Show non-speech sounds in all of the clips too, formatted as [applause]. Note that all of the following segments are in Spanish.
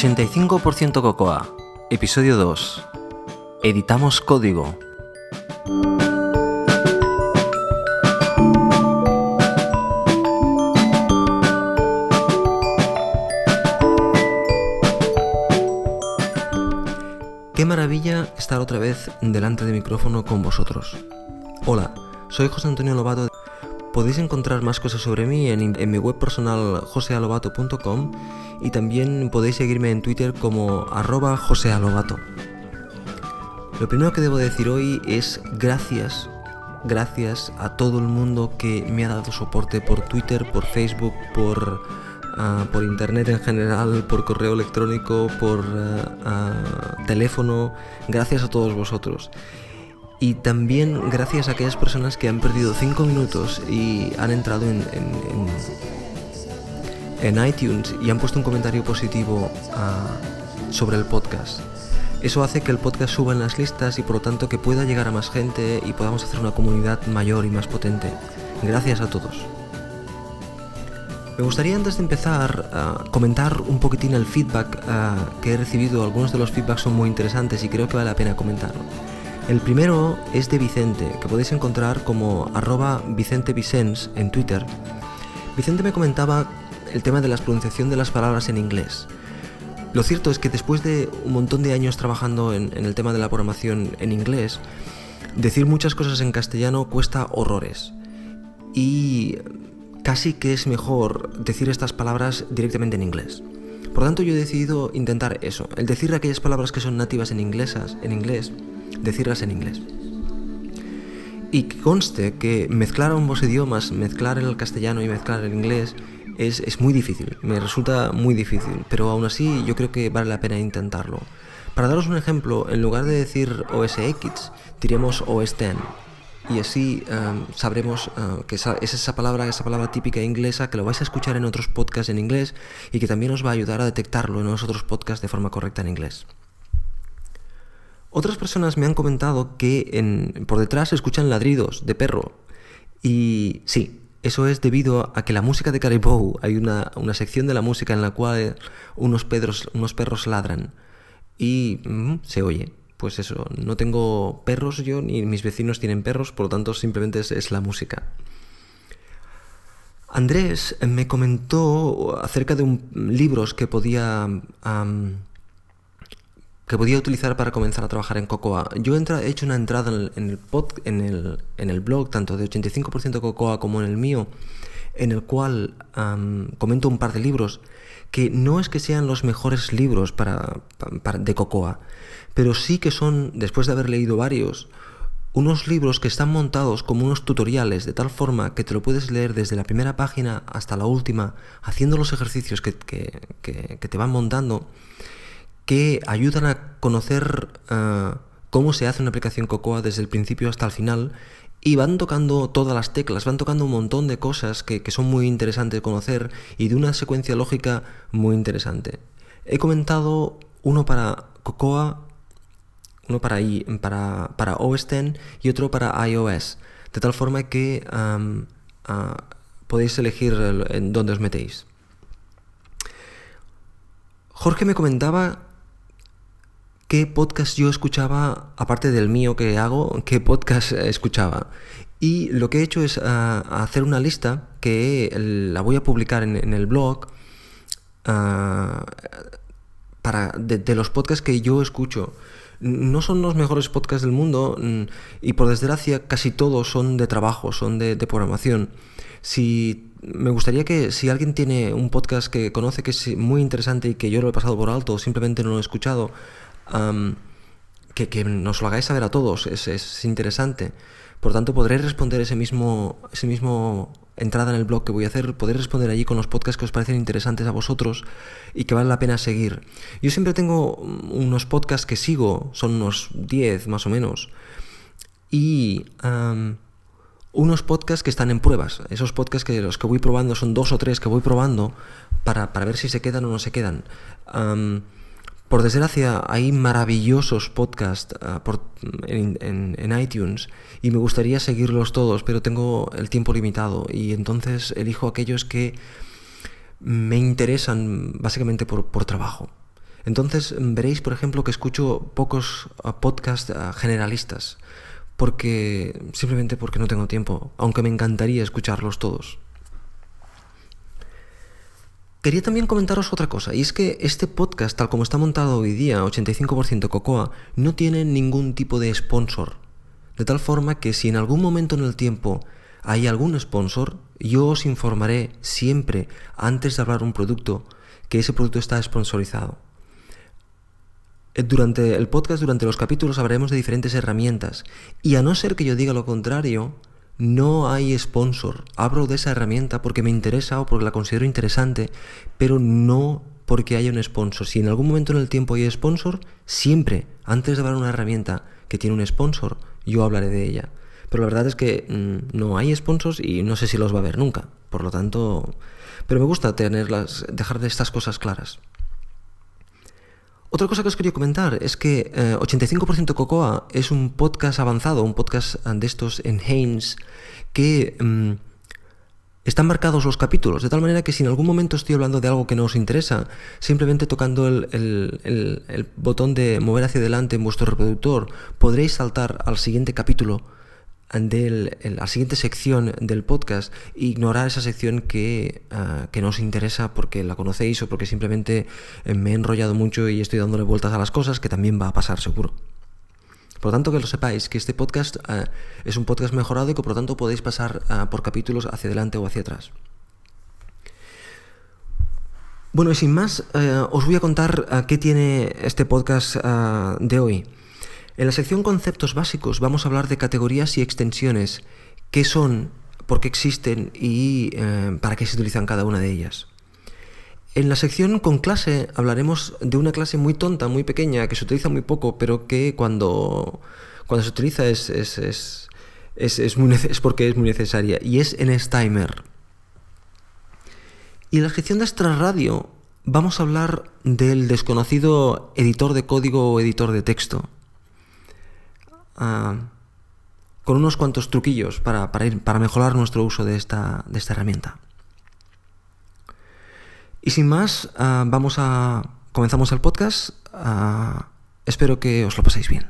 85% Cocoa, episodio 2. Editamos código. Qué maravilla estar otra vez delante de micrófono con vosotros. Hola, soy José Antonio Lobato. Podéis encontrar más cosas sobre mí en, mi web personal josealobato.com y también podéis seguirme en Twitter como arroba josealobato. Lo primero que debo decir hoy es gracias, gracias a todo el mundo que me ha dado soporte por Twitter, por Facebook, por, ah, por internet en general, por correo electrónico, por ah, ah, teléfono. Gracias a todos vosotros. Y también gracias a aquellas personas que han perdido 5 minutos y han entrado en, en, iTunes y han puesto un comentario positivo ah, sobre el podcast. Eso hace que el podcast suba en las listas y por lo tanto que pueda llegar a más gente y podamos hacer una comunidad mayor y más potente. Gracias a todos. Me gustaría antes de empezar a comentar un poquitín el feedback ah, que he recibido. Algunos de los feedbacks son muy interesantes y creo que vale la pena comentarlo. El primero es de Vicente, que podéis encontrar como arroba Vicente en Twitter. Vicente me comentaba el tema de la pronunciación de las palabras en inglés. Lo cierto es que después de un montón de años trabajando en, el tema de la programación en inglés, decir muchas cosas en castellano cuesta horrores. Y casi que es mejor decir estas palabras directamente en inglés. Por lo tanto, yo he decidido intentar eso, el decir aquellas palabras que son nativas en inglesas, en inglés, decirlas en inglés. Y conste que mezclar ambos idiomas, mezclar el castellano y mezclar el inglés, es, es, muy difícil, me resulta muy difícil, pero aún así yo creo que vale la pena intentarlo. Para daros un ejemplo, en lugar de decir OS X, diremos OS X. Y así em, sabremos eh, que es esa palabra, esa palabra típica inglesa que lo vais a escuchar en otros podcasts en inglés y que también os va a ayudar a detectarlo en los otros podcasts de forma correcta en inglés. Otras personas me han comentado que por detrás se escuchan ladridos de perro. Y sí, eso es debido a que la música de Caribou, hay una, sección de la música en la cual unos, unos perros ladran. Y mm, se oye. Pues eso, no tengo perros yo, ni mis vecinos tienen perros, por lo tanto simplemente es, la música. Andrés me comentó acerca de un, libros que podía que podía utilizar para comenzar a trabajar en Cocoa. Yo he hecho una entrada en el, en el, blog, tanto de 85% Cocoa como en el mío, en el cual comento un par de libros que no es que sean los mejores libros para, de Cocoa, pero sí que son, después de haber leído varios, unos libros que están montados como unos tutoriales de tal forma que te lo puedes leer desde la primera página hasta la última, haciendo los ejercicios que, que te van montando que ayudan a conocer eh, cómo se hace una aplicación Cocoa desde el principio hasta el final y van tocando todas las teclas, van tocando un montón de cosas que, son muy interesantes de conocer y de una secuencia lógica muy interesante. He comentado uno para Cocoa, uno para, para, para OS X y otro para iOS, de tal forma que podéis elegir en dónde os metéis. Jorge me comentaba qué podcast yo escuchaba, aparte del mío que hago, qué podcast escuchaba. Y lo que he hecho es ah, hacer una lista que la voy a publicar en, el blog ah, para, de, los podcasts que yo escucho. No son los mejores podcasts del mundo mm, y por desgracia casi todos son de trabajo, son de, de programación. Si me gustaría que si alguien tiene un podcast que conoce que es muy interesante y que yo lo he pasado por alto o simplemente no lo he escuchado, que, nos lo hagáis saber a todos, es, interesante. Por tanto, podré responder ese mismo, ese mismo entrada en el blog que voy a hacer, podré responder allí con los podcasts que os parecen interesantes a vosotros y que vale la pena seguir. Yo siempre tengo unos podcasts que sigo, son unos 10 más o menos, y unos podcasts que están en pruebas. Esos podcasts que los que voy probando son dos o tres que voy probando para, ver si se quedan o no se quedan. Por desgracia, hay maravillosos podcasts ah, en, iTunes y me gustaría seguirlos todos, pero tengo el tiempo limitado y entonces elijo aquellos que me interesan básicamente por, trabajo. Entonces veréis, por ejemplo, que escucho pocos ah, podcasts ah, generalistas, porque simplemente porque no tengo tiempo, aunque me encantaría escucharlos todos. Quería también comentaros otra cosa, y es que este podcast, tal como está montado hoy día, 85% Cocoa, no tiene ningún tipo de sponsor. De tal forma que si en algún momento en el tiempo hay algún sponsor, yo os informaré siempre, antes de hablar un producto, que ese producto está sponsorizado. Eh, durante el podcast, durante los capítulos, hablaremos de diferentes herramientas. Y a no ser que yo diga lo contrario, no hay sponsor. Hablo de esa herramienta porque me interesa o porque la considero interesante, pero no porque haya un sponsor. Si en algún momento en el tiempo hay sponsor, siempre, antes de hablar una herramienta que tiene un sponsor, yo hablaré de ella. Pero la verdad es que mm, no hay sponsors y no sé si los va a haber nunca. Por lo tanto, pero me gusta tenerlas, dejar de estas cosas claras. Otra cosa que os quería comentar es que 85% eh, Cocoa es un podcast avanzado, un podcast de estos en Haynes que mm, están marcados los capítulos, de tal manera que si en algún momento estoy hablando de algo que no os interesa, simplemente tocando el botón de mover hacia adelante en vuestro reproductor, podréis saltar al siguiente capítulo del, la siguiente sección del podcast ignorar esa sección que, ah, que, no os interesa porque la conocéis o porque simplemente eh, me he enrollado mucho y estoy dándole vueltas a las cosas, que también va a pasar seguro. Por lo tanto, que lo sepáis, que este podcast ah, es un podcast mejorado y que por lo tanto podéis pasar ah, por capítulos hacia adelante o hacia atrás. Bueno, y sin más, eh, os voy a contar qué tiene este podcast de hoy. En la sección conceptos básicos vamos a hablar de categorías y extensiones, qué son, por qué existen y eh, para qué se utilizan cada una de ellas. En la sección con clase hablaremos de una clase muy tonta, muy pequeña, que se utiliza muy poco, pero que cuando, cuando se utiliza es, es, es, muy es porque es muy necesaria, y es en Stimer. Y en la sección de extra radio vamos a hablar del desconocido editor de código o editor de texto con unos cuantos truquillos para, ir, para mejorar nuestro uso de esta, de esta herramienta. Y sin más, ah, vamos a. comenzamos el podcast. Ah, espero que os lo paséis bien.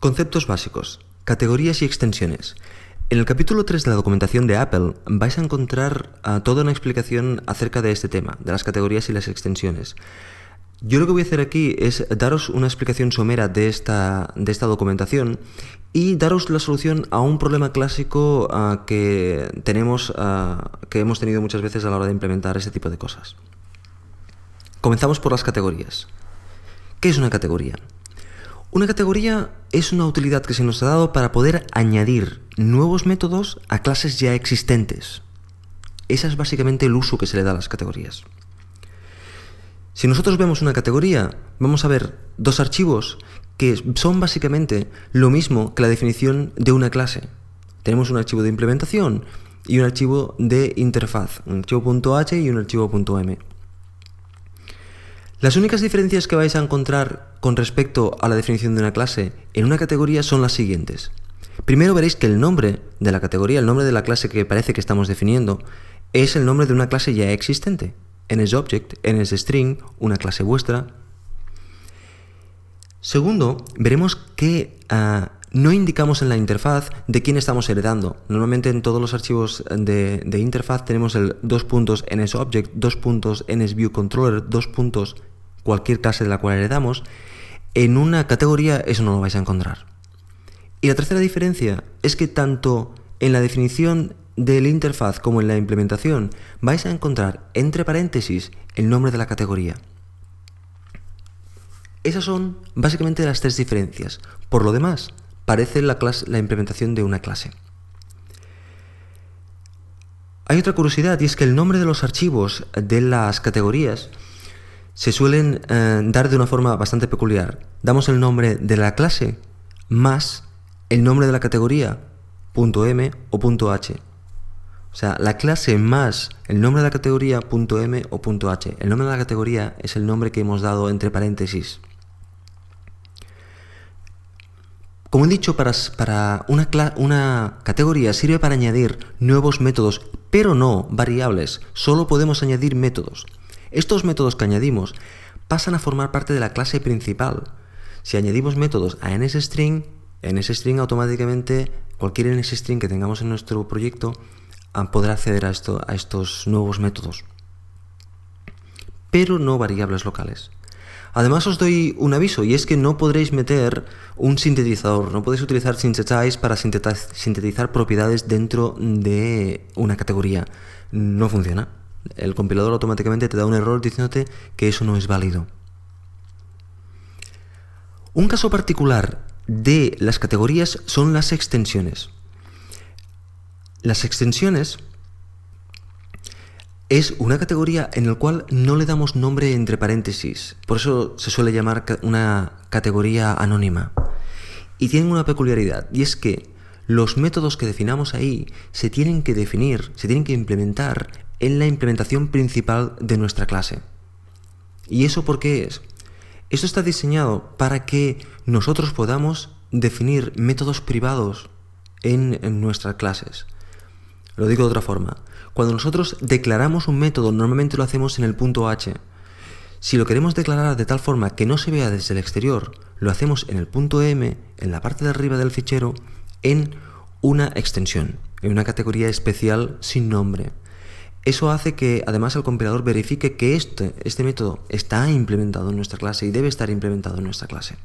Conceptos básicos, categorías y extensiones. En el capítulo 3 de la documentación de Apple vais a encontrar ah, toda una explicación acerca de este tema, de las categorías y las extensiones. Yo lo que voy a hacer aquí es daros una explicación somera de esta, de esta documentación y daros la solución a un problema clásico ah, que tenemos, ah, que hemos tenido muchas veces a la hora de implementar este tipo de cosas. Comenzamos por las categorías. ¿Qué es una categoría? Una categoría es una utilidad que se nos ha dado para poder añadir nuevos métodos a clases ya existentes. Ese es básicamente el uso que se le da a las categorías. Si nosotros vemos una categoría, vamos a ver dos archivos que son básicamente lo mismo que la definición de una clase. Tenemos un archivo de implementación y un archivo de interfaz, un archivo .h y un archivo .m. Las únicas diferencias que vais a encontrar con respecto a la definición de una clase en una categoría son las siguientes. Primero veréis que el nombre de la categoría, el nombre de la clase que parece que estamos definiendo, es el nombre de una clase ya existente. NSObject, NSString, una clase vuestra. Segundo, veremos que ah, no indicamos en la interfaz de quién estamos heredando. Normalmente en todos los archivos de, interfaz tenemos el dos puntos NSObject, dos puntos NSViewController, dos puntos cualquier clase de la cual heredamos, en una categoría eso no lo vais a encontrar. Y la tercera diferencia es que tanto en la definición del interfaz como en la implementación vais a encontrar entre paréntesis el nombre de la categoría. Esas son básicamente las tres diferencias. Por lo demás, parece la, la implementación de una clase. Hay otra curiosidad y es que el nombre de los archivos de las categorías se suelen eh, dar de una forma bastante peculiar. Damos el nombre de la clase más el nombre de la categoría, .m o .h. O sea, la clase más el nombre de la categoría, .m o .h. El nombre de la categoría es el nombre que hemos dado entre paréntesis. Como he dicho, para, una categoría sirve para añadir nuevos métodos pero no variables, solo podemos añadir métodos. Estos métodos que añadimos pasan a formar parte de la clase principal. Si añadimos métodos a NSString, NSString automáticamente, cualquier NSString que tengamos en nuestro proyecto, ah, podrá acceder a, esto, a estos nuevos métodos. Pero no variables locales. Además os doy un aviso y es que no podréis meter un sintetizador, no podéis utilizar Synthesize para sintetizar propiedades dentro de una categoría. No funciona. El compilador automáticamente te da un error diciéndote que eso no es válido. Un caso particular de las categorías son las extensiones. Las extensiones es una categoría en la cual no le damos nombre entre paréntesis, por eso se suele llamar una categoría anónima. Y tienen una peculiaridad, y es que los métodos que definamos ahí se tienen que definir, se tienen que implementar en la implementación principal de nuestra clase. ¿Y eso por qué es? Esto está diseñado para que nosotros podamos definir métodos privados en, en nuestras clases. Lo digo de otra forma. Cuando nosotros declaramos un método, normalmente lo hacemos en el punto H. Si lo queremos declarar de tal forma que no se vea desde el exterior, lo hacemos en el punto M, en la parte de arriba del fichero, en una extensión, en una categoría especial sin nombre. Eso hace que además el compilador verifique que este, este método está implementado en nuestra clase y debe estar implementado en nuestra clase.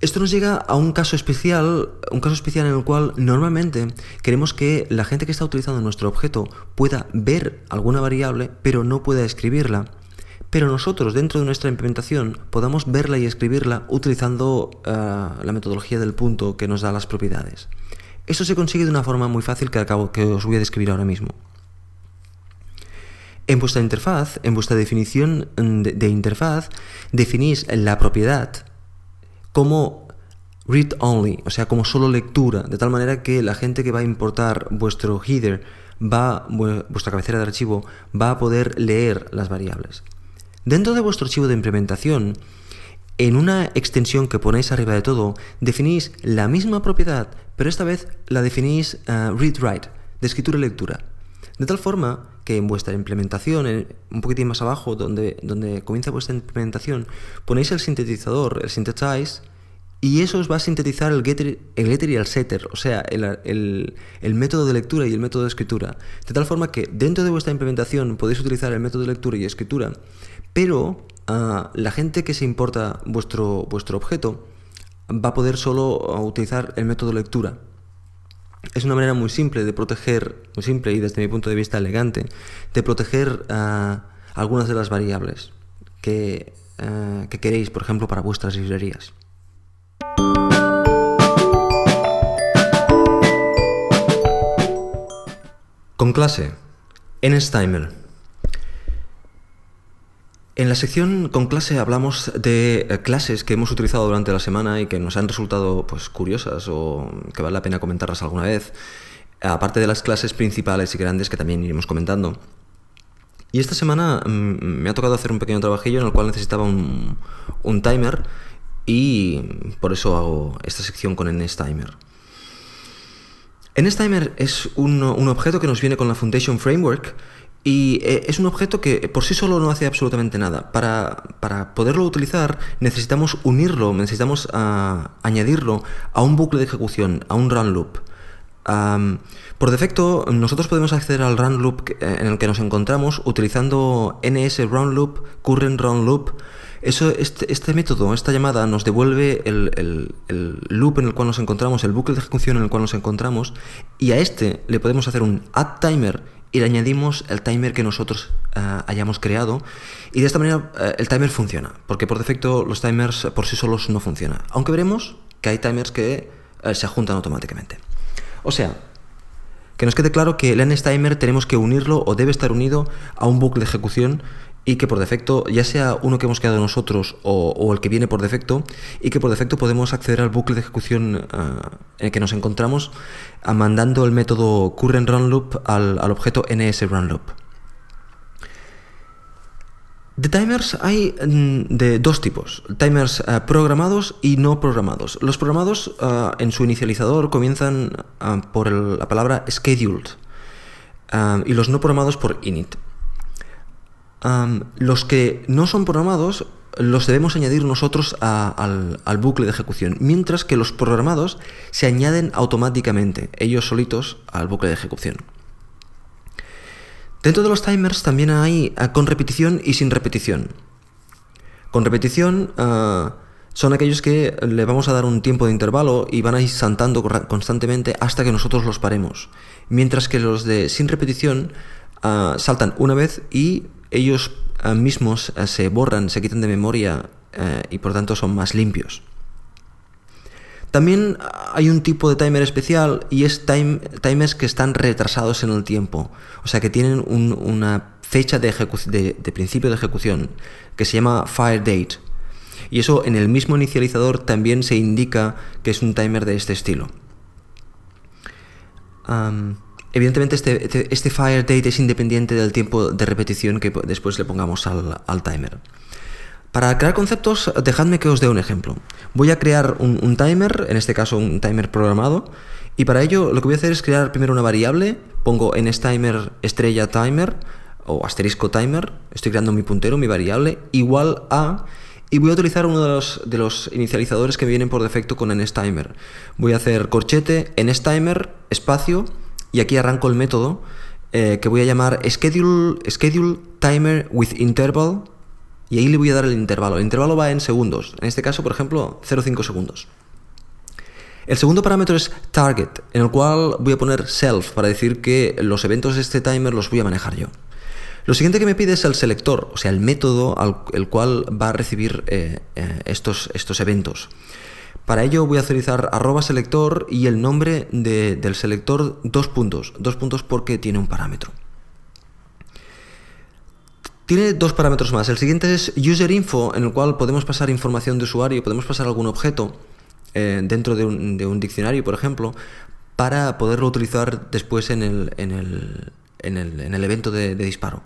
Esto nos llega a un caso especial, un caso especial en el cual normalmente queremos que la gente que está utilizando nuestro objeto pueda ver alguna variable, pero no pueda escribirla. Pero nosotros dentro de nuestra implementación podamos verla y escribirla utilizando eh, la metodología del punto que nos da las propiedades. Esto se consigue de una forma muy fácil que acabo que os voy a describir ahora mismo. En vuestra interfaz, en vuestra definición de interfaz, definís la propiedad como read only, o sea, como solo lectura, de tal manera que la gente que va a importar vuestro header, va, vuestra cabecera de archivo, va a poder leer las variables. Dentro de vuestro archivo de implementación, en una extensión que ponéis arriba de todo, definís la misma propiedad, pero esta vez la definís eh, read-write, de escritura y lectura. De tal forma que en vuestra implementación, un poquitín más abajo, donde, donde comienza vuestra implementación, ponéis el sintetizador, el synthesize, y eso os va a sintetizar el getter, el getter y el setter, o sea, el, método de lectura y el método de escritura. De tal forma que dentro de vuestra implementación podéis utilizar el método de lectura y escritura, pero ah, la gente que se importa vuestro, vuestro objeto va a poder solo utilizar el método lectura es una manera muy simple de proteger, muy simple y desde mi punto de vista elegante, de proteger ah, algunas de las variables que, ah, que queréis, por ejemplo, para vuestras librerías. Con clase, NSTimer. En la sección con clase hablamos de eh, clases que hemos utilizado durante la semana y que nos han resultado pues, curiosas o que vale la pena comentarlas alguna vez, aparte de las clases principales y grandes que también iremos comentando. Y esta semana mm, me ha tocado hacer un pequeño trabajillo en el cual necesitaba un, timer y por eso hago esta sección con NSTimer. NSTimer es un objeto que nos viene con la Foundation Framework y eh, es un objeto que por sí solo no hace absolutamente nada. Para, poderlo utilizar necesitamos unirlo, necesitamos ah, añadirlo a un bucle de ejecución, a un run loop. por defecto, nosotros podemos acceder al run loop eh, en el que nos encontramos utilizando ns run loop, current run loop. Eso, este, este método, esta llamada, nos devuelve el, el, loop en el cual nos encontramos, el bucle de ejecución en el cual nos encontramos, y a este le podemos hacer un add timer y le añadimos el timer que nosotros eh, hayamos creado y de esta manera eh, el timer funciona, porque por defecto los timers por sí solos no funcionan, aunque veremos que hay timers que eh, se juntan automáticamente. O sea, que nos quede claro que el NSTimer tenemos que unirlo o debe estar unido a un bucle de ejecución y que por defecto, ya sea uno que hemos creado nosotros o, el que viene por defecto, y que por defecto podemos acceder al bucle de ejecución ah, en el que nos encontramos ah, mandando el método currentRunLoop al, al objeto NSRunLoop. De timers hay mm, de dos tipos, timers eh, programados y no programados. Los programados eh, en su inicializador comienzan eh, por la palabra scheduled y los no programados por init. Los que no son programados los debemos añadir nosotros al, bucle de ejecución, mientras que los programados se añaden automáticamente, ellos solitos, al bucle de ejecución. Dentro de los timers también hay ah, con repetición y sin repetición. Con repetición ah, son aquellos que le vamos a dar un tiempo de intervalo y van a ir saltando constantemente hasta que nosotros los paremos. Mientras que los de sin repetición ah, saltan una vez y ellos mismos se borran, se quitan de memoria y por tanto son más limpios. También hay un tipo de timer especial y es time, timers que están retrasados en el tiempo, o sea que tienen una fecha de, de, principio de ejecución que se llama fire date. Y eso en el mismo inicializador también se indica que es un timer de este estilo. Evidentemente este, este, este, fire date es independiente del tiempo de repetición que después le pongamos al timer. Para crear conceptos, dejadme que os dé un ejemplo. Voy a crear un, timer, en este caso un timer programado, y para ello lo que voy a hacer es crear primero una variable, pongo en este timer estrella timer o asterisco timer, estoy creando mi puntero, mi variable, igual a, y voy a utilizar uno de los, inicializadores que vienen por defecto con nsttimer. Voy a hacer corchete nsttimer, espacio, y aquí arranco el método eh, que voy a llamar schedule, schedule timer with interval y ahí le voy a dar el intervalo. El intervalo va en segundos. En este caso, por ejemplo, 0,5 segundos. El segundo parámetro es target, en el cual voy a poner self para decir que los eventos de este timer los voy a manejar yo. Lo siguiente que me pide es el selector, o sea, el método al el cual va a recibir eh, eh, estos, estos eventos. Para ello voy a utilizar arroba selector y el nombre del selector dos puntos. Dos puntos porque tiene un parámetro. Tiene dos parámetros más. El siguiente es user info, en el cual podemos pasar información de usuario, podemos pasar algún objeto eh, dentro de un, diccionario, por ejemplo, para poderlo utilizar después en el, en el, evento de, disparo.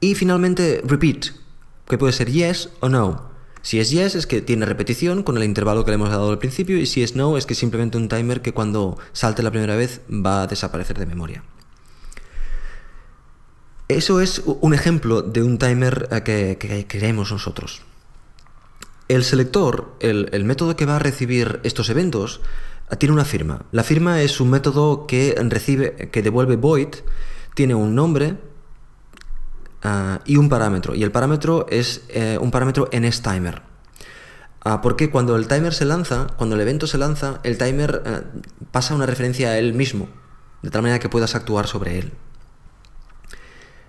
Y finalmente, repeat, que puede ser yes o no. Si es yes es que tiene repetición con el intervalo que le hemos dado al principio y si es no es que simplemente un timer que cuando salte la primera vez va a desaparecer de memoria. Eso es un ejemplo de un timer eh, que, queremos nosotros. El selector, el, método que va a recibir estos eventos, eh, tiene una firma. La firma es un método que recibe, que devuelve void, tiene un nombre eh, y un parámetro. Y el parámetro es un parámetro nStimer. Uh, porque cuando el timer se lanza, cuando el evento se lanza, el timer pasa una referencia a él mismo, de tal manera que puedas actuar sobre él.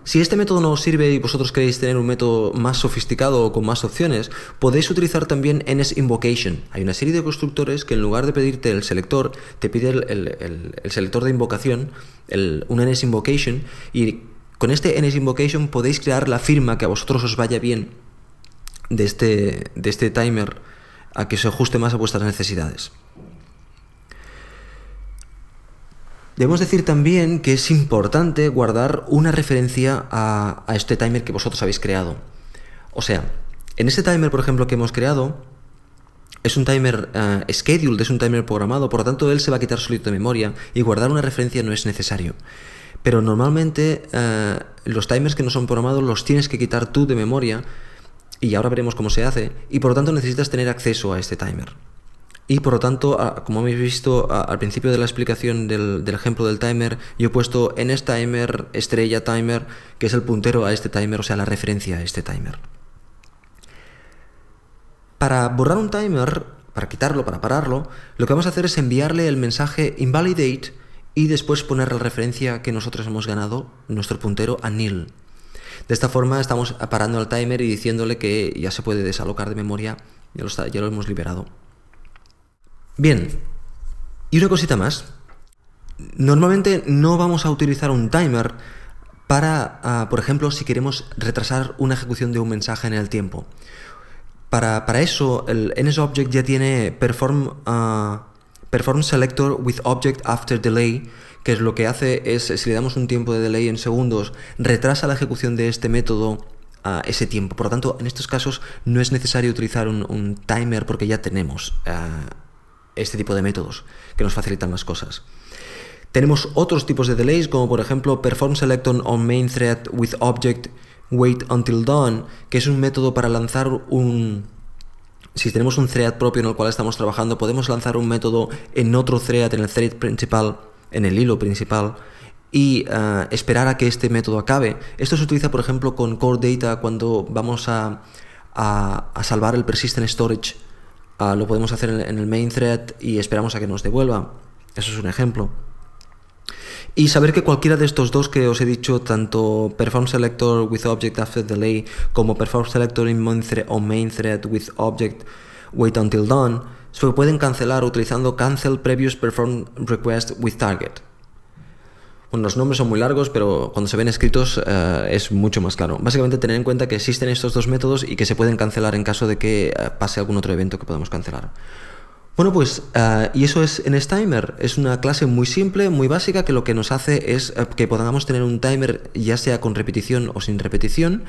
Si este método no os sirve y vosotros queréis tener un método más sofisticado o con más opciones, podéis utilizar también NSInvocation. Hay una serie de constructores que en lugar de pedirte el selector, te pide el, selector de invocación, un NSInvocation, y con este NSInvocation podéis crear la firma que a vosotros os vaya bien de este, de este timer a que se ajuste más a vuestras necesidades. Debemos decir también que es importante guardar una referencia a, este timer que vosotros habéis creado. O sea, en este timer, por ejemplo, que hemos creado, es un timer uh, scheduled, es un timer programado, por lo tanto él se va a quitar solito de memoria y guardar una referencia no es necesario. Pero normalmente eh, los timers que no son programados los tienes que quitar tú de memoria y ahora veremos cómo se hace y por lo tanto necesitas tener acceso a este timer. Y por lo tanto, como habéis visto al principio de la explicación del, ejemplo del timer, yo he puesto en este timer estrella timer, que es el puntero a este timer, o sea, la referencia a este timer. Para borrar un timer, para quitarlo, para pararlo, lo que vamos a hacer es enviarle el mensaje invalidate y después poner la referencia que nosotros hemos ganado, nuestro puntero, a nil. De esta forma estamos parando el timer y diciéndole que ya se puede desalocar de memoria, ya ya lo hemos liberado. Bien, y una cosita más. Normalmente no vamos a utilizar un timer para, ah, por ejemplo, si queremos retrasar una ejecución de un mensaje en el tiempo. Para, eso, el NSObject ya tiene perform, ah, perform selector with object after delay, que lo que hace es, si le damos un tiempo de delay en segundos, retrasa la ejecución de este método a ese tiempo. Por lo tanto, en estos casos no es necesario utilizar un, timer porque ya tenemos este tipo de métodos que nos facilitan las cosas. Tenemos otros tipos de delays, como por ejemplo perform select on main thread with object wait until dawn, que es un método para lanzar un... Si tenemos un thread propio en el cual estamos trabajando, podemos lanzar un método en otro thread, en el thread principal, en el hilo principal, y eh, esperar a que este método acabe. Esto se utiliza, por ejemplo, con Core Data cuando vamos a, a, salvar el persistent storage. Ah, lo podemos hacer en el main thread y esperamos a que nos devuelva. Eso es un ejemplo. Y saber que cualquiera de estos dos que os he dicho, tanto Perform Selector with Object After Delay como Perform Selector in main thread, with Object Wait Until Done, se pueden cancelar utilizando Cancel Previous Perform Request with Target. Bueno, los nombres son muy largos, pero cuando se ven escritos eh, es mucho más claro. Básicamente tener en cuenta que existen estos dos métodos y que se pueden cancelar en caso de que eh, pase algún otro evento que podamos cancelar. Bueno, pues, uh, y eso es en Timer. Es una clase muy simple, muy básica, que lo que nos hace es uh, que podamos tener un timer, ya sea con repetición o sin repetición,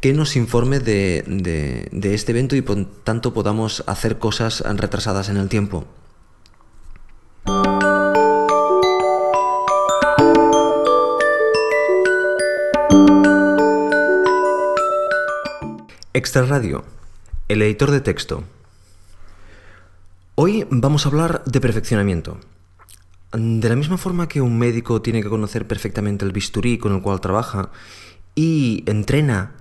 que nos informe de, de este evento y por tanto podamos hacer cosas retrasadas en el tiempo. Extra Radio, el editor de texto. Hoy vamos a hablar de perfeccionamiento. De la misma forma que un médico tiene que conocer perfectamente el bisturí con el cual trabaja y entrena,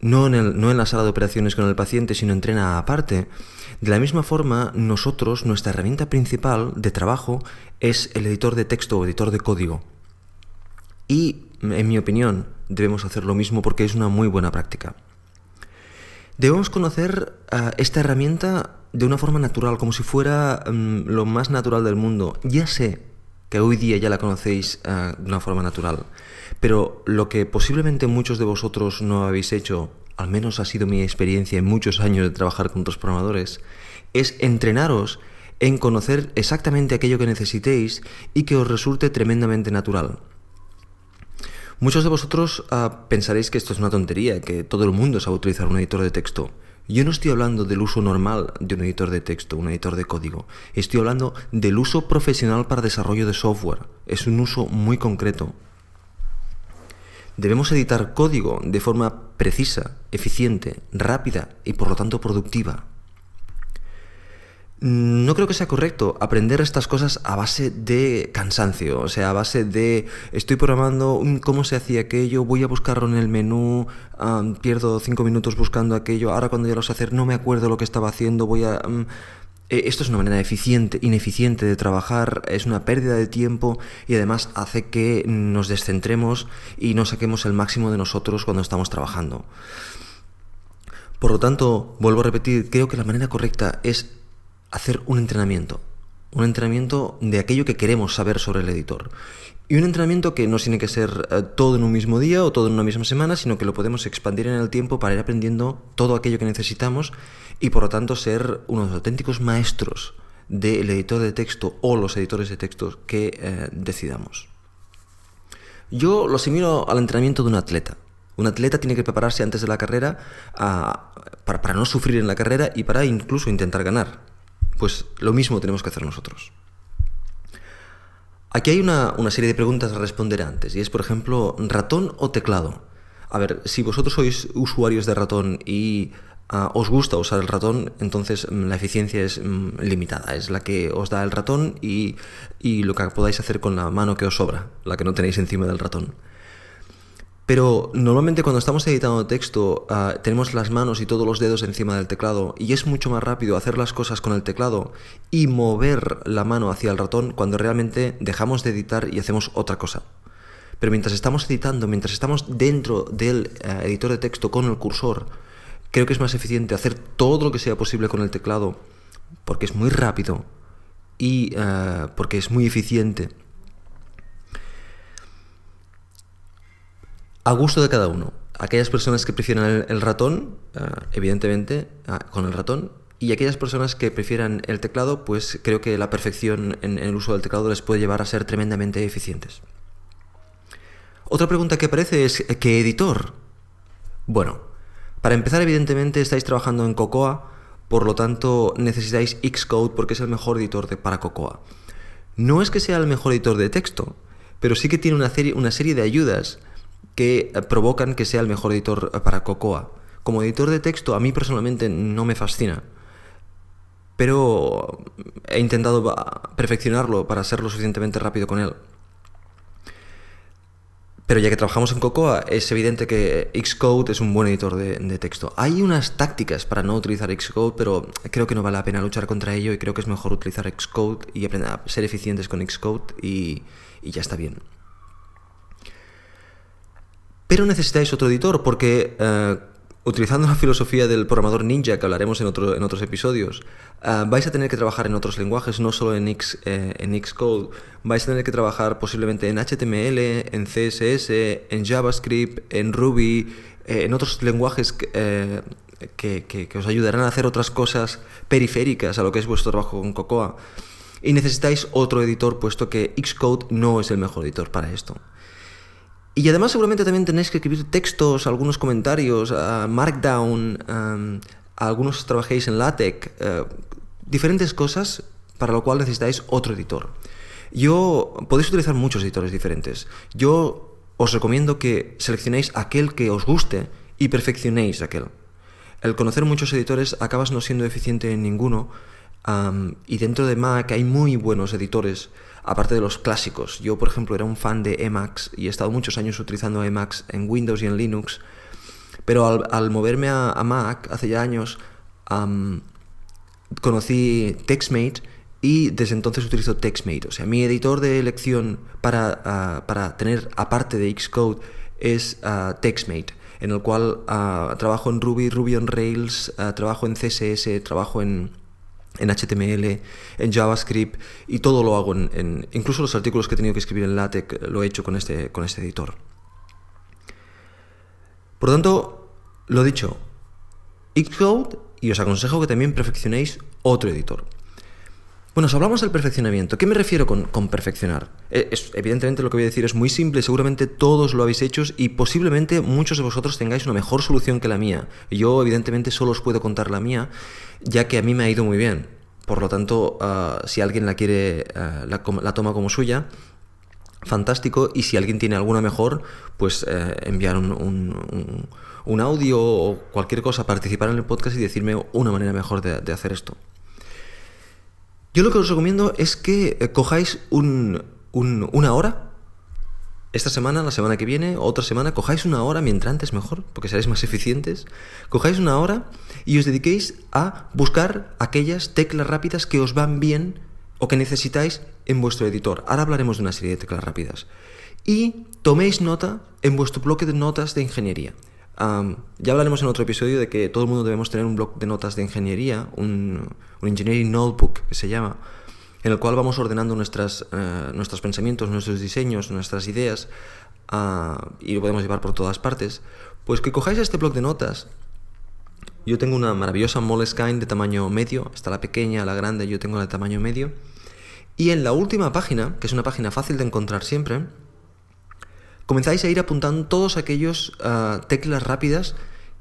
no en, la sala de operaciones con el paciente, sino entrena aparte, de la misma forma nosotros, nuestra herramienta principal de trabajo es el editor de texto o editor de código. Y, en mi opinión, debemos hacer lo mismo porque es una muy buena práctica. Debemos conocer ah, esta herramienta de una forma natural, como si fuera mm, lo más natural del mundo. Ya sé que hoy día ya la conocéis ah, de una forma natural, pero lo que posiblemente muchos de vosotros no habéis hecho, al menos ha sido mi experiencia en muchos años de trabajar con otros programadores, es entrenaros en conocer exactamente aquello que necesitéis y que os resulte tremendamente natural. Muchos de vosotros ah, pensaréis que esto es una tontería, que todo el mundo sabe utilizar un editor de texto. Yo no estoy hablando del uso normal de un editor de texto, un editor de código. Estoy hablando del uso profesional para desarrollo de software. Es un uso muy concreto. Debemos editar código de forma precisa, eficiente, rápida y por lo tanto productiva. No creo que sea correcto aprender estas cosas a base de cansancio, o sea, a base de estoy programando cómo se hacía aquello, voy a buscarlo en el menú, pierdo cinco minutos buscando aquello, ahora cuando ya lo sé hacer no me acuerdo lo que estaba haciendo, voy a... Eh, esto es una manera eficiente, ineficiente de trabajar, es una pérdida de tiempo y además hace que nos descentremos y no saquemos el máximo de nosotros cuando estamos trabajando. Por lo tanto, vuelvo a repetir, creo que la manera correcta es hacer un entrenamiento. Un entrenamiento de aquello que queremos saber sobre el editor. Y un entrenamiento que no tiene que ser eh, todo en un mismo día o todo en una misma semana, sino que lo podemos expandir en el tiempo para ir aprendiendo todo aquello que necesitamos y por lo tanto ser unos auténticos maestros del editor de texto o los editores de textos que eh, decidamos. Yo lo asimilo al entrenamiento de un atleta. Un atleta tiene que prepararse antes de la carrera ah, para no sufrir en la carrera y para incluso intentar ganar. Pues lo mismo tenemos que hacer nosotros. Aquí hay una, serie de preguntas a responder antes, y es, por ejemplo, ratón o teclado. A ver, si vosotros sois usuarios de ratón y ah, os gusta usar el ratón, entonces mm, la eficiencia es mm, limitada. Es la que os da el ratón y, y lo que podáis hacer con la mano que os sobra, la que no tenéis encima del ratón. Pero normalmente cuando estamos editando texto ah, tenemos las manos y todos los dedos encima del teclado y es mucho más rápido hacer las cosas con el teclado y mover la mano hacia el ratón cuando realmente dejamos de editar y hacemos otra cosa. Pero mientras estamos editando, mientras estamos dentro del ah, editor de texto con el cursor, creo que es más eficiente hacer todo lo que sea posible con el teclado porque es muy rápido y ah, porque es muy eficiente a gusto de cada uno. Aquellas personas que prefieren el, ratón, eh, evidentemente, ah, con el ratón, Y aquellas personas que prefieran el teclado, pues creo que la perfección en, el uso del teclado les puede llevar a ser tremendamente eficientes. Otra pregunta que aparece es, ¿qué editor? Bueno, para empezar, evidentemente estáis trabajando en Cocoa, por lo tanto necesitáis Xcode porque es el mejor editor de, para Cocoa. No es que sea el mejor editor de texto, pero sí que tiene una serie, una serie de ayudas que eh, provocan que sea el mejor editor eh, para Cocoa. Como editor de texto a mí personalmente no me fascina, pero he intentado perfeccionarlo para ser lo suficientemente rápido con él. Pero ya que trabajamos en Cocoa, es evidente que Xcode es un buen editor de, texto. Hay unas tácticas para no utilizar Xcode, pero creo que no vale la pena luchar contra ello y creo que es mejor utilizar Xcode y aprender a ser eficientes con Xcode y ya está bien. Pero necesitáis otro editor porque eh, utilizando la filosofía del programador ninja que hablaremos en, otro, en otros episodios, eh, vais a tener que trabajar en otros lenguajes, no solo en, X, eh, Xcode, vais a tener que trabajar posiblemente en HTML, en CSS, en JavaScript, en Ruby, en otros lenguajes que, os ayudarán a hacer otras cosas periféricas a lo que es vuestro trabajo con Cocoa. Y necesitáis otro editor, puesto que Xcode no es el mejor editor para esto. Y además seguramente también tenéis que escribir textos, algunos comentarios, Markdown, algunos trabajéis en LaTeX, eh, diferentes cosas para lo cual necesitáis otro editor. Yo podéis utilizar muchos editores diferentes. Yo os recomiendo que seleccionéis aquel que os guste y perfeccionéis aquel. El conocer muchos editores acabas no siendo eficiente en ninguno y dentro de Mac hay muy buenos editores aparte de los clásicos. Yo, por ejemplo, era un fan de Emacs y he estado muchos años utilizando Emacs en Windows y en Linux, pero al, moverme a, Mac hace ya años, conocí TextMate y desde entonces utilizo TextMate. O sea, mi editor de elección para, ah, para tener aparte de Xcode es uh, TextMate, en el cual ah, trabajo en Ruby, Ruby on Rails, trabajo en CSS, trabajo en en HTML, en JavaScript y todo lo hago en, incluso los artículos que he tenido que escribir en LaTeX lo he hecho con este, con este editor. Por lo tanto, lo dicho, Xcode y os aconsejo que también perfeccionéis otro editor. Bueno, si hablamos del perfeccionamiento, ¿qué me refiero con, perfeccionar? Eh, evidentemente lo que voy a decir es muy simple, seguramente todos lo habéis hecho y posiblemente muchos de vosotros tengáis una mejor solución que la mía. Yo evidentemente solo os puedo contar la mía, ya que a mí me ha ido muy bien. Por lo tanto, ah, si alguien la quiere, ah, la, toma como suya, fantástico. Y si alguien tiene alguna mejor, pues eh, enviar un, audio o cualquier cosa, participar en el podcast y decirme una manera mejor de hacer esto. Yo lo que os recomiendo es que eh, cojáis una hora, esta semana, la semana que viene, otra semana, cojáis una hora, mientras antes mejor, porque seréis más eficientes, cojáis una hora y os dediquéis a buscar aquellas teclas rápidas que os van bien o que necesitáis en vuestro editor. Ahora hablaremos de una serie de teclas rápidas. Y toméis nota en vuestro bloque de notas de ingeniería ya hablaremos en otro episodio de que todo el mundo debemos tener un blog de notas de ingeniería, un, engineering notebook que se llama, en el cual vamos ordenando nuestras, eh, nuestros pensamientos, nuestros diseños, nuestras ideas ah, y lo podemos llevar por todas partes. Pues que cojáis este blog de notas. Yo tengo una maravillosa Moleskine de tamaño medio, hasta la pequeña, la grande, yo tengo la de tamaño medio. Y en la última página, que es una página fácil de encontrar siempre, comenzáis a ir apuntando todos aquellos ah, teclas rápidas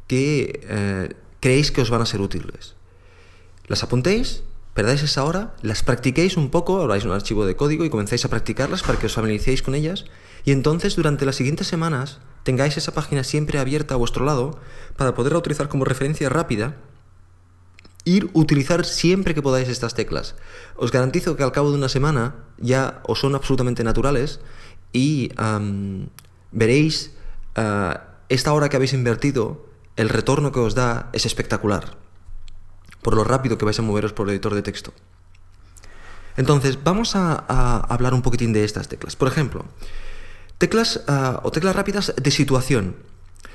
que eh, creéis que os van a ser útiles. Las apuntéis, perdáis esa hora, las practiquéis un poco, habláis un archivo de código y comenzáis a practicarlas para que os familiaricéis con ellas y entonces durante las siguientes semanas tengáis esa página siempre abierta a vuestro lado para poderla utilizar como referencia rápida ir utilizar siempre que podáis estas teclas. Os garantizo que al cabo de una semana ya os son absolutamente naturales y veréis ah, esta hora que habéis invertido, el retorno que os da es espectacular, por lo rápido que vais a moveros por el editor de texto. Entonces, vamos a, hablar un poquitín de estas teclas. Por ejemplo, teclas ah, o teclas rápidas de situación.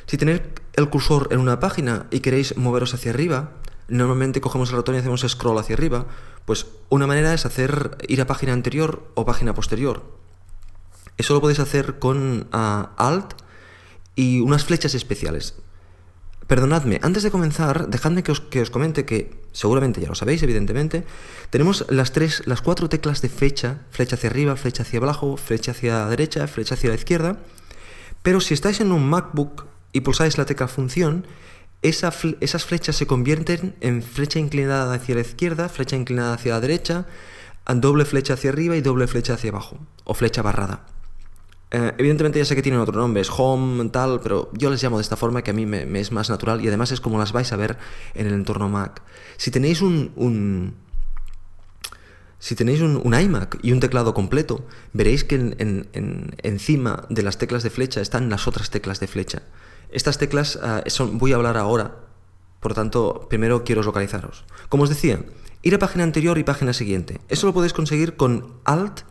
Si tenéis el cursor en una página y queréis moveros hacia arriba, normalmente cogemos el ratón y hacemos scroll hacia arriba, pues una manera es hacer ir a página anterior o página posterior. Eso lo podéis hacer con ah, Alt y unas flechas especiales. perdonadme, antes de comenzar, dejadme que os, que os, comente que, seguramente ya lo sabéis, evidentemente, tenemos las tres, las cuatro teclas de flecha, flecha hacia arriba, flecha hacia abajo, flecha hacia la derecha, flecha hacia la izquierda, pero si estáis en un MacBook y pulsáis la tecla función, esa, esas flechas se convierten en flecha inclinada hacia la izquierda, flecha inclinada hacia la derecha, doble flecha hacia arriba y doble flecha hacia abajo, o flecha barrada. Eh, evidentemente ya sé que tienen otro nombre, es home, tal, pero yo les llamo de esta forma que a mí me, es más natural y además es como las vais a ver en el entorno Mac. Si tenéis un, si tenéis un, iMac y un teclado completo, veréis que encima de las teclas de flecha están las otras teclas de flecha. Estas teclas ah, son, voy a hablar ahora, por tanto, primero quiero localizaros. Como os decía, ir a página anterior y página siguiente. Eso lo podéis conseguir con Alt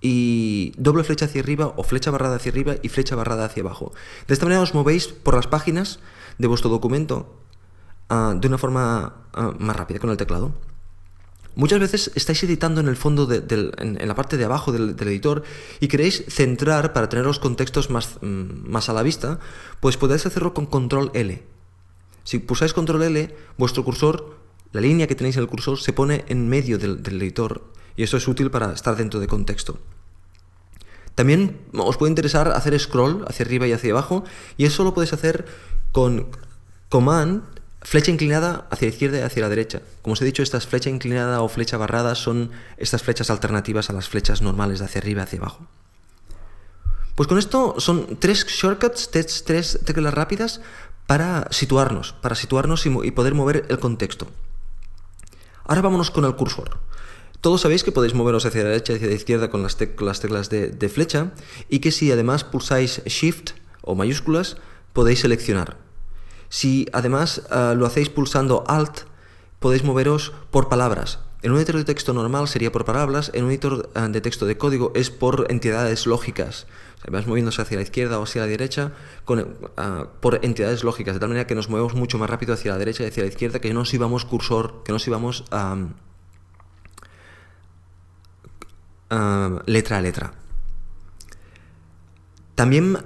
y doble flecha hacia arriba o flecha barrada hacia arriba y flecha barrada hacia abajo. De esta manera os movéis por las páginas de vuestro documento ah, de una forma ah, más rápida con el teclado. Muchas veces estáis editando en el fondo, en, la parte de abajo del, editor y queréis centrar para tener los contextos más, mm, más a la vista, pues podéis hacerlo con control L. Si pulsáis control L, vuestro cursor, la línea que tenéis en el cursor, se pone en medio del, editor y eso es útil para estar dentro de contexto. También os puede interesar hacer scroll hacia arriba y hacia abajo y eso lo podéis hacer con Command Flecha inclinada hacia la izquierda y hacia la derecha. Como os he dicho, estas flecha inclinada o flecha barrada son estas flechas alternativas a las flechas normales de hacia arriba y hacia abajo. Pues con esto son tres shortcuts, tres, teclas rápidas para situarnos, para situarnos y, poder mover el contexto. Ahora vámonos con el cursor. Todos sabéis que podéis moveros hacia la derecha y hacia la izquierda con las, teclas de, flecha y que si además pulsáis Shift o mayúsculas podéis seleccionar. Si además eh, lo hacéis pulsando Alt, podéis moveros por palabras. En un editor de texto normal sería por palabras, en un editor eh, de texto de código es por entidades lógicas. Vas moviéndose hacia la izquierda o hacia la derecha con, eh, por entidades lógicas, de tal manera que nos movemos mucho más rápido hacia la derecha y hacia la izquierda, que no nos íbamos cursor, que nos íbamos letra a letra. También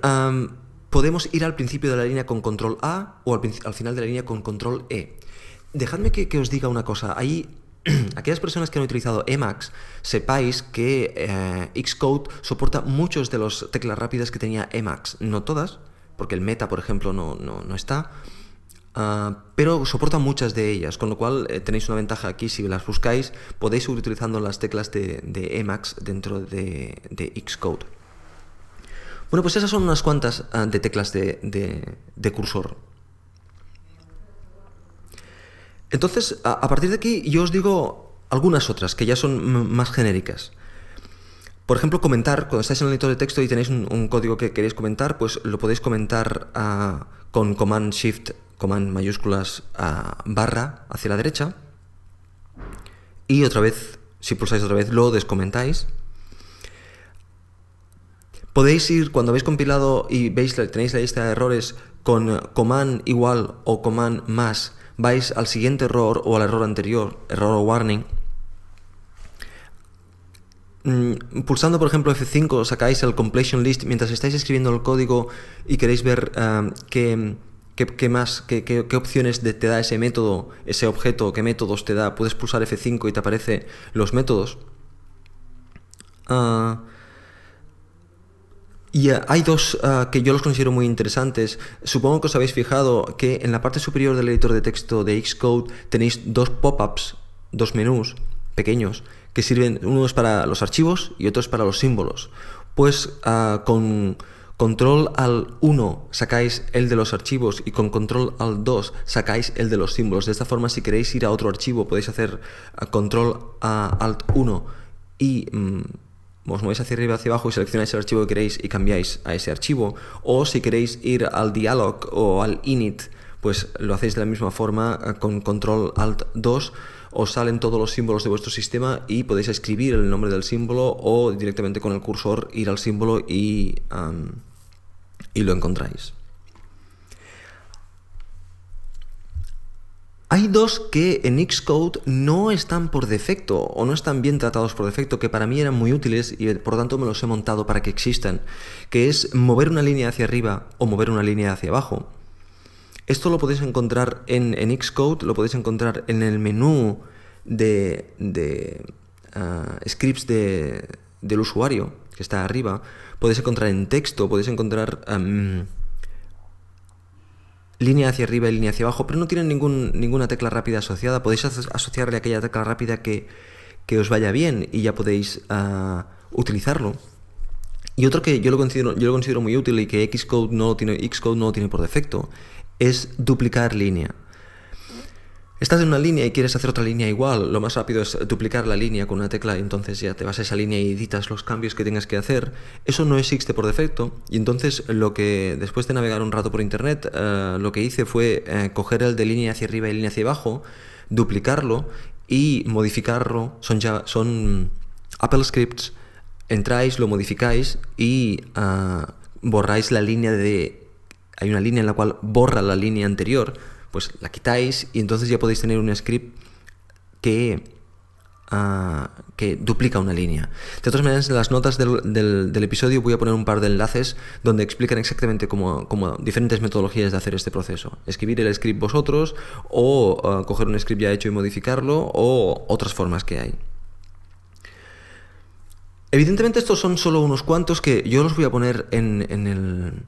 podemos ir al principio de la línea con control A o al, final de la línea con control E. Dejadme que, os diga una cosa. Ahí, [clears throat] aquellas personas que han utilizado Emacs, sepáis que eh, Xcode soporta muchos de las teclas rápidas que tenía Emacs. No todas, porque el meta, por ejemplo, no, está. Ah, pero soporta muchas de ellas, con lo cual eh, tenéis una ventaja aquí. Si las buscáis, podéis ir utilizando las teclas de, Emacs dentro de Xcode. Bueno, pues esas son unas cuantas ah, de teclas de, cursor. Entonces, a, partir de aquí yo os digo algunas otras que ya son más genéricas. Por ejemplo, comentar, cuando estáis en el editor de texto y tenéis un, código que queréis comentar, pues lo podéis comentar ah, con Command Shift, Command mayúsculas ah, barra hacia la derecha. Y otra vez, si pulsáis otra vez, lo descomentáis. Podéis ir, cuando habéis compilado y veis tenéis la lista de errores con command igual o command más, vais al siguiente error o al error anterior, error o warning. Mm, pulsando, por ejemplo, F5 sacáis el completion list mientras estáis escribiendo el código y queréis ver eh, qué, más, qué, opciones te da ese método, ese objeto, qué métodos te da. Puedes pulsar F5 y te aparece los métodos. Ah, y eh, hay dos eh, que yo los considero muy interesantes. Supongo que os habéis fijado que en la parte superior del editor de texto de Xcode tenéis dos pop-ups, dos menús pequeños, que sirven, uno es para los archivos y otro es para los símbolos. Pues eh, con control al 1 sacáis el de los archivos y con control al 2 sacáis el de los símbolos. De esta forma, si queréis ir a otro archivo, podéis hacer control alt 1 y... Mm, os movéis hacia arriba hacia abajo y seleccionáis el archivo que queréis y cambiáis a ese archivo. O si queréis ir al dialog o al init, pues lo hacéis de la misma forma eh, con control alt 2 os salen todos los símbolos de vuestro sistema y podéis escribir el nombre del símbolo o directamente con el cursor ir al símbolo y, y lo encontráis. Hay dos que en Xcode no están por defecto o no están bien tratados por defecto, que para mí eran muy útiles y por lo tanto me los he montado para que existan, que es mover una línea hacia arriba o mover una línea hacia abajo. Esto lo podéis encontrar en, Xcode, lo podéis encontrar en el menú de, de ah, scripts del usuario, que está arriba. Podéis encontrar en texto, podéis encontrar línea hacia arriba y línea hacia abajo, pero no tienen ninguna tecla rápida asociada. Podéis asociarle aquella tecla rápida que, que os vaya bien y ya podéis ah, utilizarlo. Y otro que yo lo considero, yo lo considero muy útil y que Xcode no tiene, Xcode no lo tiene por defecto, es duplicar línea. Estás en una línea y quieres hacer otra línea igual, lo más rápido es duplicar la línea con una tecla y entonces ya te vas a esa línea y editas los cambios que tengas que hacer. Eso no existe por defecto y entonces lo que después de navegar un rato por internet, eh, lo que hice fue eh, coger el de línea hacia arriba y línea hacia abajo, duplicarlo y modificarlo. Son ya son Apple Scripts. Entráis, lo modificáis y ah, borráis la línea de hay una línea en la cual borra la línea anterior, pues la quitáis y entonces ya podéis tener un script que, ah, que duplica una línea. De todas maneras, en las notas del, episodio voy a poner un par de enlaces donde explican exactamente cómo, diferentes metodologías de hacer este proceso. Escribir el script vosotros o ah, coger un script ya hecho y modificarlo o otras formas que hay. Evidentemente estos son solo unos cuantos que yo los voy a poner en, en el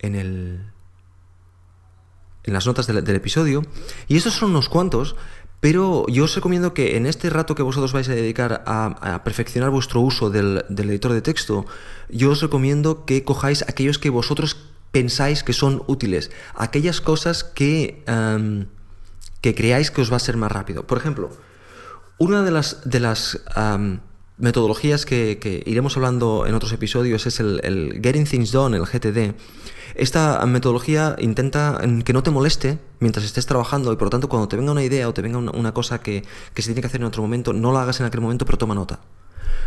en el en las notas del, episodio. Y estos son unos cuantos, pero yo os recomiendo que en este rato que vosotros vais a dedicar a, perfeccionar vuestro uso del, editor de texto, yo os recomiendo que cojáis aquellos que vosotros pensáis que son útiles, aquellas cosas que, em, que creáis que os va a ser más rápido. Por ejemplo, una de las, de las em, metodologías que, iremos hablando en otros episodios es el Getting Things Done, el GTD. Esta metodología intenta que no te moleste mientras estés trabajando y por lo tanto cuando te venga una idea o te venga una, cosa que, se tiene que hacer en otro momento, no la hagas en aquel momento pero toma nota.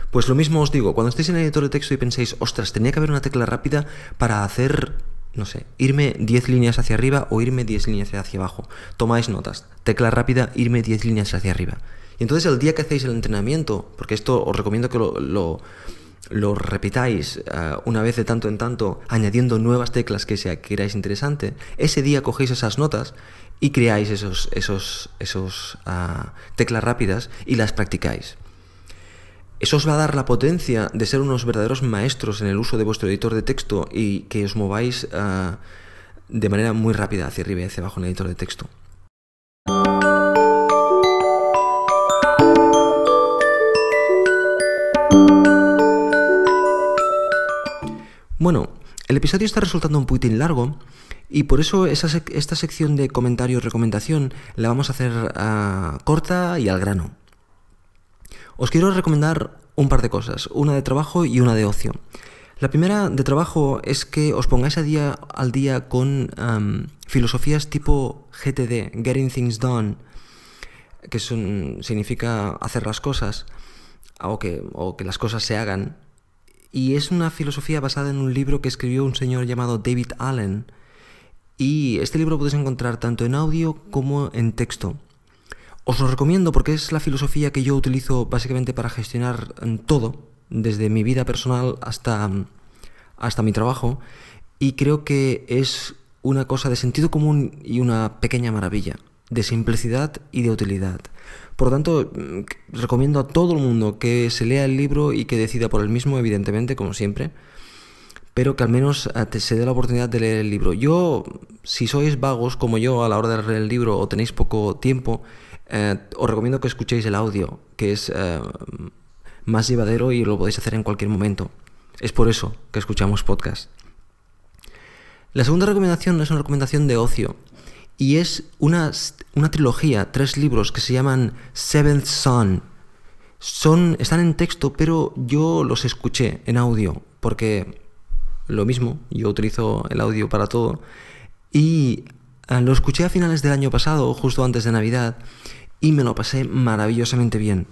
Pues lo mismo os digo, cuando estéis en el editor de texto y penséis, ostras, tenía que haber una tecla rápida para hacer, no sé, irme 10 líneas hacia arriba o irme 10 líneas hacia abajo. Tomáis notas. Tecla rápida, irme 10 líneas hacia arriba. Y entonces el día que hacéis el entrenamiento, porque esto os recomiendo que lo lo repitáis eh, una vez de tanto en tanto, añadiendo nuevas teclas que sea queráis interesante, ese día cogéis esas notas y creáis esos, esos, esos ah, teclas rápidas y las practicáis. Eso os va a dar la potencia de ser unos verdaderos maestros en el uso de vuestro editor de texto y que os mováis ah, de manera muy rápida hacia arriba y hacia abajo en el editor de texto. Bueno, el episodio está resultando un poquitín largo y por eso esta sección de comentario y recomendación la vamos a hacer ah, corta y al grano. Os quiero recomendar un par de cosas, una de trabajo y una de ocio. La primera de trabajo es que os pongáis a día, al día con filosofías tipo GTD, Getting Things Done, que significa hacer las cosas, o que, o que las cosas se hagan, y es una filosofía basada en un libro que escribió un señor llamado David Allen. Y este libro lo podéis encontrar tanto en audio como en texto. Os lo recomiendo porque es la filosofía que yo utilizo básicamente para gestionar todo, desde mi vida personal hasta, hasta mi trabajo. Y creo que es una cosa de sentido común y una pequeña maravilla, de simplicidad y de utilidad. Por tanto, mm, recomiendo a todo el mundo que se lea el libro y que decida por el mismo, evidentemente, como siempre, pero que al menos eh, se dé la oportunidad de leer el libro. Yo, si sois vagos como yo a la hora de leer el libro o tenéis poco tiempo, eh, os recomiendo que escuchéis el audio, que es eh, más llevadero y lo podéis hacer en cualquier momento. Es por eso que escuchamos podcast. La segunda recomendación es una recomendación de ocio y es una, una trilogía, tres libros que se llaman Seventh Son. Son, están en texto, pero yo los escuché en audio, porque lo mismo, yo utilizo el audio para todo. Y eh, lo escuché a finales del año pasado, justo antes de Navidad, y me lo pasé maravillosamente bien.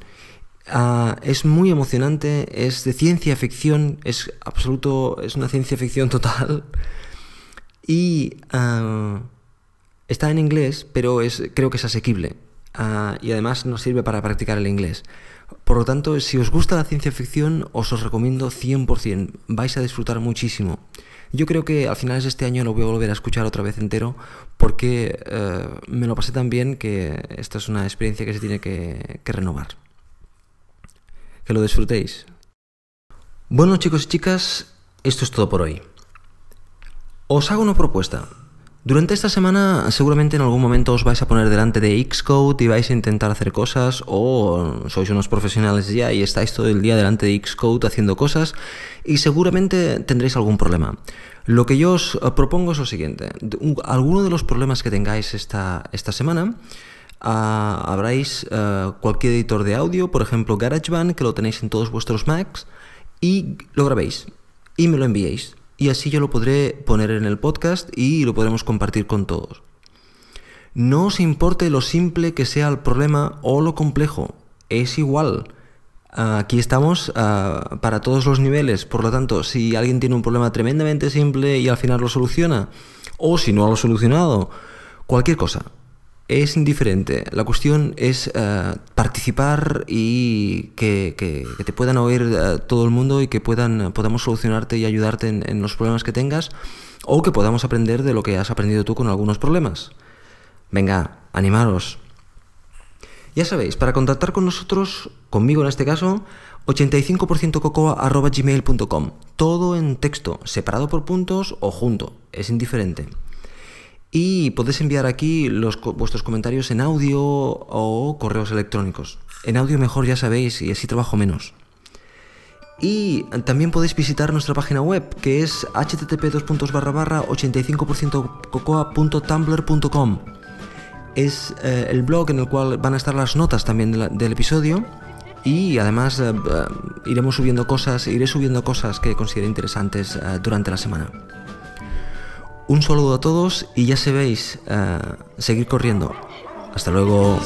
Ah, es muy emocionante, es de ciencia ficción, es absoluto, es una ciencia ficción total. Y ah, Está en inglés, pero es, creo que es asequible. ah, y además nos sirve para practicar el inglés. Por lo tanto, si os gusta la ciencia ficción, os os recomiendo 100%, vais a disfrutar muchísimo. Yo creo que a finales de este año lo voy a volver a escuchar otra vez entero porque eh, me lo pasé tan bien que esta es una experiencia que se tiene que, que renovar. Que lo disfrutéis. Bueno chicos y chicas, esto es todo por hoy. Os hago una propuesta. Durante esta semana seguramente en algún momento os vais a poner delante de Xcode y vais a intentar hacer cosas o sois unos profesionales ya y estáis todo el día delante de Xcode haciendo cosas y seguramente tendréis algún problema. Lo que yo os propongo es lo siguiente. Alguno de los problemas que tengáis esta, esta semana, uh, cualquier editor de audio, por ejemplo GarageBand, que lo tenéis en todos vuestros Macs y lo grabéis y me lo enviéis y así yo lo podré poner en el podcast y lo podremos compartir con todos. No os importe lo simple que sea el problema o lo complejo, es igual. Aquí estamos ah, para todos los niveles, por lo tanto, si alguien tiene un problema tremendamente simple y al final lo soluciona, o si no lo ha solucionado, cualquier cosa, es indiferente. La cuestión es eh, participar y que, te puedan oír eh, todo el mundo y que puedan, podamos solucionarte y ayudarte en, los problemas que tengas o que podamos aprender de lo que has aprendido tú con algunos problemas. Venga, animaros. Ya sabéis, para contactar con nosotros, conmigo en este caso, 85%cocoa.gmail.com. Todo en texto, separado por puntos o junto, es indiferente. Y podéis enviar aquí vuestros comentarios en audio o correos electrónicos. En audio mejor ya sabéis y así trabajo menos. Y también podéis visitar nuestra página web que es http 85%cocoa.tumblr.com. Es eh, el blog en el cual van a estar las notas también del episodio y además eh, eh, iremos subiendo cosas, iré subiendo cosas que considere interesantes durante la semana. Un saludo a todos y ya sabéis, uh, seguir corriendo. Hasta luego.